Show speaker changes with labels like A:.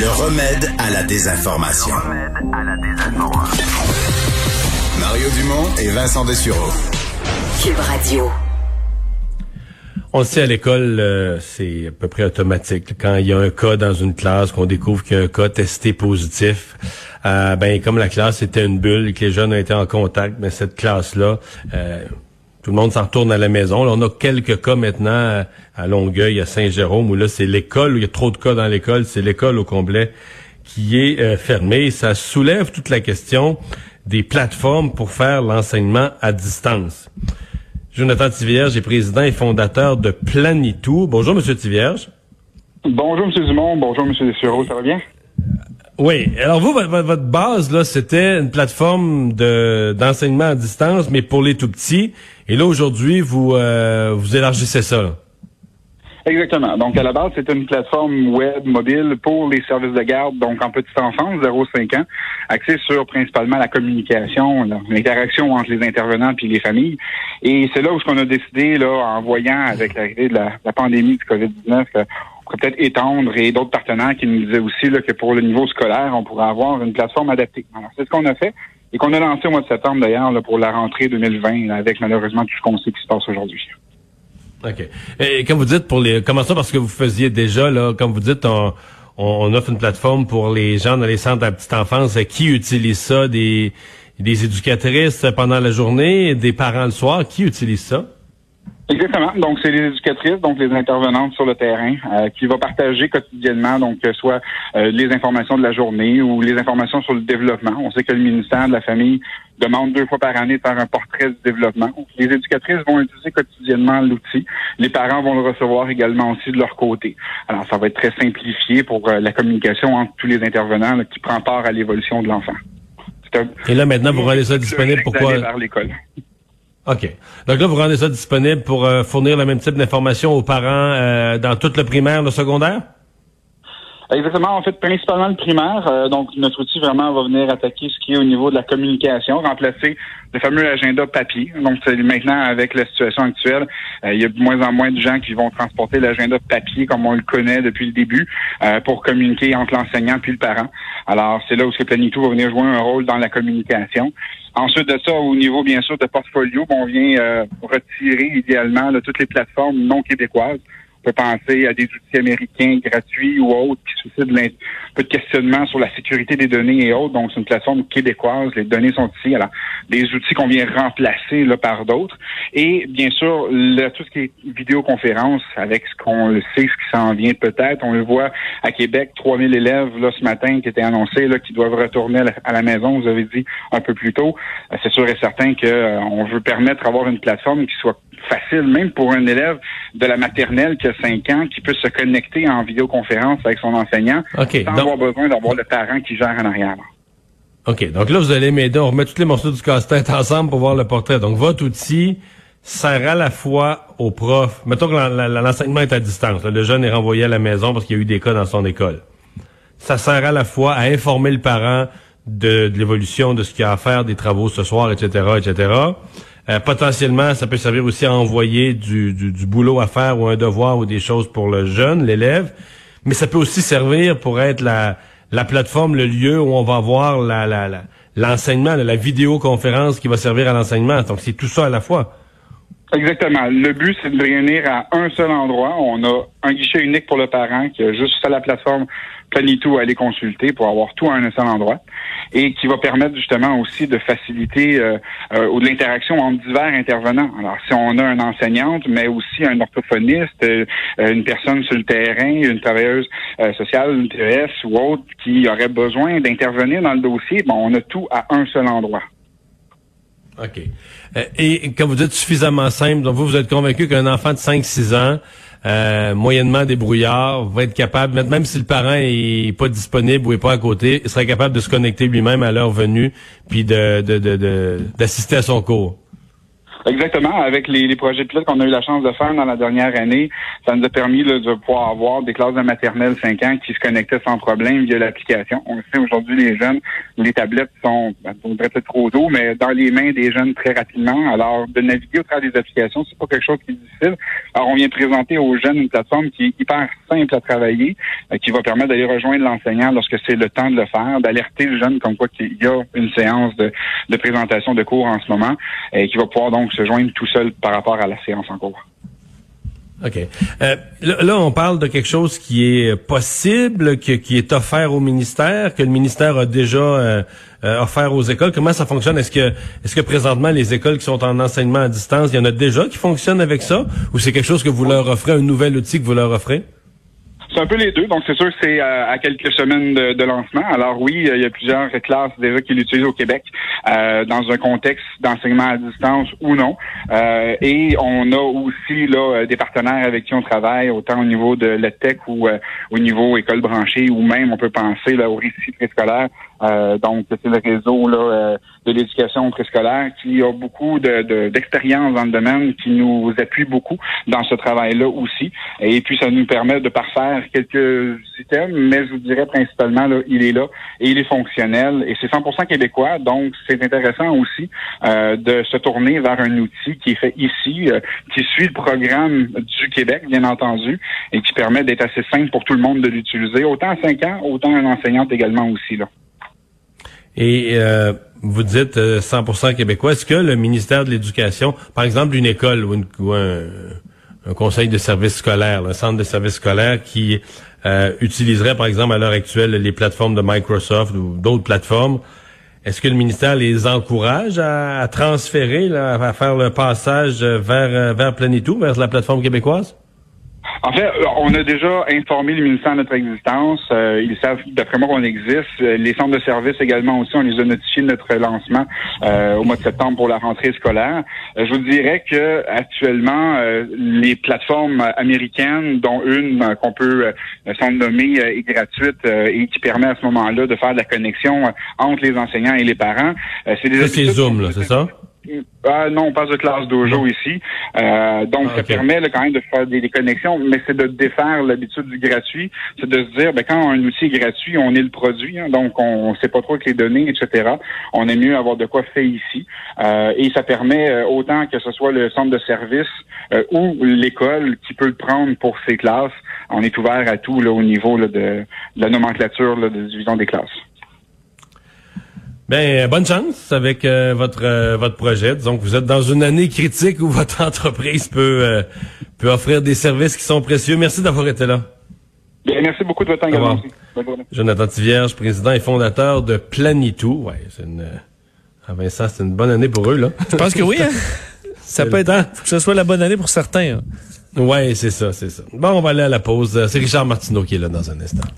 A: Le remède à la désinformation. Mario Dumont et Vincent Dessureau.
B: Cube Radio.
C: On le sait à l'école, euh, c'est à peu près automatique. Quand il y a un cas dans une classe, qu'on découvre qu'il y a un cas testé positif, euh, ben comme la classe était une bulle et que les jeunes ont été en contact, mais cette classe-là, euh, tout le monde s'en retourne à la maison. Là, on a quelques cas maintenant à Longueuil, à Saint-Jérôme, où là, c'est l'école, où il y a trop de cas dans l'école, c'est l'école au complet qui est euh, fermée. Ça soulève toute la question des plateformes pour faire l'enseignement à distance. Jonathan Tivierge est président et fondateur de Planitou. Bonjour, Monsieur Tivierge.
D: Bonjour, M. Dumont. Bonjour, M. Dessureau. Ça va bien?
C: Oui. Alors vous, votre, base, là, c'était une plateforme de d'enseignement à distance, mais pour les tout petits. Et là, aujourd'hui, vous euh, vous élargissez ça.
D: Exactement. Donc, à la base, c'est une plateforme web mobile pour les services de garde, donc en petite enfance, 0-5 ans, axée sur principalement la communication, l'interaction entre les intervenants puis les familles. Et c'est là où ce qu'on a décidé, là, en voyant avec l'arrivée de la, pandémie du COVID-19, qu'on pourrait peut-être étendre et d'autres partenaires qui nous disaient aussi là, que pour le niveau scolaire, on pourrait avoir une plateforme adaptée. Alors, c'est ce qu'on a fait et qu'on a lancé au mois de septembre d'ailleurs pour la rentrée 2020, avec malheureusement tout ce qu'on sait qui se passe aujourd'hui.
C: OK. Et quand vous dites pour les comment ça parce que vous faisiez déjà là comme vous dites on, on offre une plateforme pour les gens dans les centres de la petite enfance qui utilisent ça? Des des éducatrices pendant la journée, des parents le soir, qui utilisent ça?
D: Exactement. Donc, c'est les éducatrices, donc les intervenantes sur le terrain, euh, qui vont partager quotidiennement, donc que soit euh, les informations de la journée ou les informations sur le développement. On sait que le ministère de la Famille demande deux fois par année de faire un portrait du développement. Les éducatrices vont utiliser quotidiennement l'outil. Les parents vont le recevoir également aussi de leur côté. Alors, ça va être très simplifié pour euh, la communication entre tous les intervenants qui prend part à l'évolution de l'enfant.
C: Et là, maintenant, vous rendez ça disponible pour quoi?
D: l'école.
C: OK. Donc là, vous rendez ça disponible pour euh, fournir le même type d'informations aux parents euh, dans tout le primaire, le secondaire?
D: Exactement. En fait, principalement le primaire. Euh, donc, notre outil vraiment va venir attaquer ce qui est au niveau de la communication, remplacer le fameux agenda papier. Donc, maintenant, avec la situation actuelle, il y a de moins en moins de gens qui vont transporter l'agenda papier comme on le connaît depuis le début pour communiquer entre l'enseignant puis le parent. Alors, c'est là où ce Planitou va venir jouer un rôle dans la communication. Ensuite de ça, au niveau, bien sûr, de portfolio, on vient euh, retirer idéalement toutes les plateformes non québécoises peut penser à des outils américains gratuits ou autres qui suscitent peu de questionnement sur la sécurité des données et autres. Donc, c'est une plateforme québécoise. Les données sont ici. Alors, des outils qu'on vient remplacer là, par d'autres. Et bien sûr, le, tout ce qui est vidéoconférence avec ce qu'on sait, ce qui s'en vient peut-être. On le voit à Québec, 3000 élèves là, ce matin qui étaient annoncés là, qui doivent retourner à la, maison, vous avez dit un peu plus tôt. Euh, c'est sûr et certain qu'on euh, veut permettre d'avoir une plateforme qui soit facile, même pour un élève de la maternelle qui a 5 ans, qui peut se connecter en vidéoconférence avec son enseignant avoir besoin d'avoir le parent qui gère en arrière.
C: OK. Donc là, vous allez m'aider. On remet tous les morceaux du casse-tête ensemble pour voir le portrait. Donc, votre outil sert à la fois au prof. Mettons que l'enseignement est à distance. le jeune est renvoyé à la maison parce qu'il y a eu des cas dans son école. Ça sert à la fois à informer le parent de, l'évolution de ce qu'il y a à faire, des travaux ce soir, etc., etc. Euh, potentiellement, ça peut servir aussi à envoyer du, boulot à faire ou un devoir ou des choses pour le jeune, l'élève. Mais ça peut aussi servir pour être la, la plateforme, le lieu où on va voir la, la, l'enseignement, la, vidéoconférence qui va servir à l'enseignement. Donc, c'est tout ça à la fois.
D: Exactement. Le but, c'est de réunir à un seul endroit. On a un guichet unique pour le parent qui a juste ça la plateforme Planitou à aller consulter pour avoir tout à un seul endroit et qui va permettre justement aussi de faciliter euh, euh, de l'interaction entre divers intervenants. Alors, si on a une enseignante, mais aussi un orthophoniste, euh, une personne sur le terrain, une travailleuse euh, sociale, une TES ou autre qui aurait besoin d'intervenir dans le dossier, bon, on a tout à un seul endroit.
C: OK. et quand vous dites suffisamment simple, donc vous, vous êtes convaincu qu'un enfant de 5-6 ans euh, moyennement débrouillard, va être capable, même si le parent est pas disponible ou est pas à côté, il serait capable de se connecter lui-même à l'heure venue, puis de d'assister à son cours.
D: Exactement. Avec les, les projets pilotes qu'on a eu la chance de faire dans la dernière année, ça nous a permis là, de pouvoir avoir des classes de maternelle 5 ans qui se connectaient sans problème via l'application. On sait aujourd'hui les jeunes, les tablettes sont, ben, on dirait peut-être trop tôt, mais dans les mains des jeunes très rapidement. Alors, de naviguer au travers des applications, c'est pas quelque chose qui est difficile. Alors, on vient présenter aux jeunes une plateforme qui est hyper simple à travailler, euh, qui va permettre d'aller rejoindre l'enseignant lorsque c'est le temps de le faire, d'alerter le jeune comme quoi qu'il y a une séance de, de présentation de cours en ce moment, et qui va pouvoir donc se joindre tout seul par rapport à la séance en cours.
C: OK. Euh, là, on parle de quelque chose qui est possible, qui est offert au ministère, que le ministère a déjà euh, euh, offert aux écoles. Comment ça fonctionne? Est-ce que est-ce que présentement les écoles qui sont en enseignement à distance, il y en a déjà qui fonctionnent avec ça? Ou c'est quelque chose que vous leur offrez, un nouvel outil que vous leur offrez?
D: C'est un peu les deux. Donc, c'est sûr que c'est euh, à quelques semaines de, de, lancement. Alors oui, il y a plusieurs classes déjà qui l'utilisent au Québec euh, dans un contexte d'enseignement à distance ou non. Euh, et on a aussi là des partenaires avec qui on travaille, autant au niveau de l'EdTech ou au niveau école branchée, ou même on peut penser là, au récit préscolaire. Donc, c'est le réseau là, de l'éducation préscolaire qui a beaucoup d'expérience de, dans le domaine, qui nous appuie beaucoup dans ce travail-là aussi. Et puis, ça nous permet de parfaire quelques items, mais je vous dirais principalement, là, il est là et il est fonctionnel et c'est 100% québécois, donc c'est intéressant aussi euh, de se tourner vers un outil qui est fait ici, euh, qui suit le programme du Québec, bien entendu, et qui permet d'être assez simple pour tout le monde de l'utiliser, autant à 5 ans, autant un enseignante également aussi. Là.
C: Et euh, vous dites 100% québécois. Est-ce que le ministère de l'Éducation, par exemple une école ou, ou un un conseil de services scolaires, un centre de services scolaires qui euh, utiliserait, par exemple, à l'heure actuelle, les plateformes de Microsoft ou d'autres plateformes. Est-ce que le ministère les encourage à, transférer, à faire le passage vers, vers Planitou, vers la plateforme québécoise?
D: En fait, on a déjà informé le ministère de notre existence. Euh, ils savent, d'après moi, qu'on existe. Les centres de services également aussi, on les a notifiés de notre lancement euh, au mois de septembre pour la rentrée scolaire. Euh, je vous dirais que actuellement, les plateformes américaines, dont une qu'on peut s'en nommer est gratuite et qui permet à ce moment-là de faire de la connexion entre les enseignants et les parents.
C: c'est des c'est Zoom, là, c'est ça?
D: Ah, non, on passe de classe dojo ici. Euh, donc, ça permet quand même de faire des, connexions, mais c'est de défaire l'habitude du gratuit. C'est de se dire, ben, quand un outil est gratuit, on est le produit, hein, donc on ne sait pas trop avec les données, etc. On est mieux avoir de quoi faire ici. Euh, et ça permet euh, autant que ce soit le centre de service ou l'école qui peut le prendre pour ses classes. On est ouvert à tout là, au niveau là, de, la nomenclature là, de division des classes.
C: Ben bonne chance avec euh, votre euh, votre projet. Donc vous êtes dans une année critique où votre entreprise peut euh, peut offrir des services qui sont précieux. Merci d'avoir été là.
D: Bien, merci beaucoup de votre temps également.
C: Jonathan Tivierge, président et fondateur de Planitou. Ouais, c'est une ah Vincent, c'est une bonne année pour eux là.
E: Je pense que oui. Hein? ça peut être Faut que ce soit la bonne année pour certains. Hein.
C: Ouais, c'est ça, c'est ça. Bon, on va aller à la pause. C'est Richard Martineau qui est là dans un instant.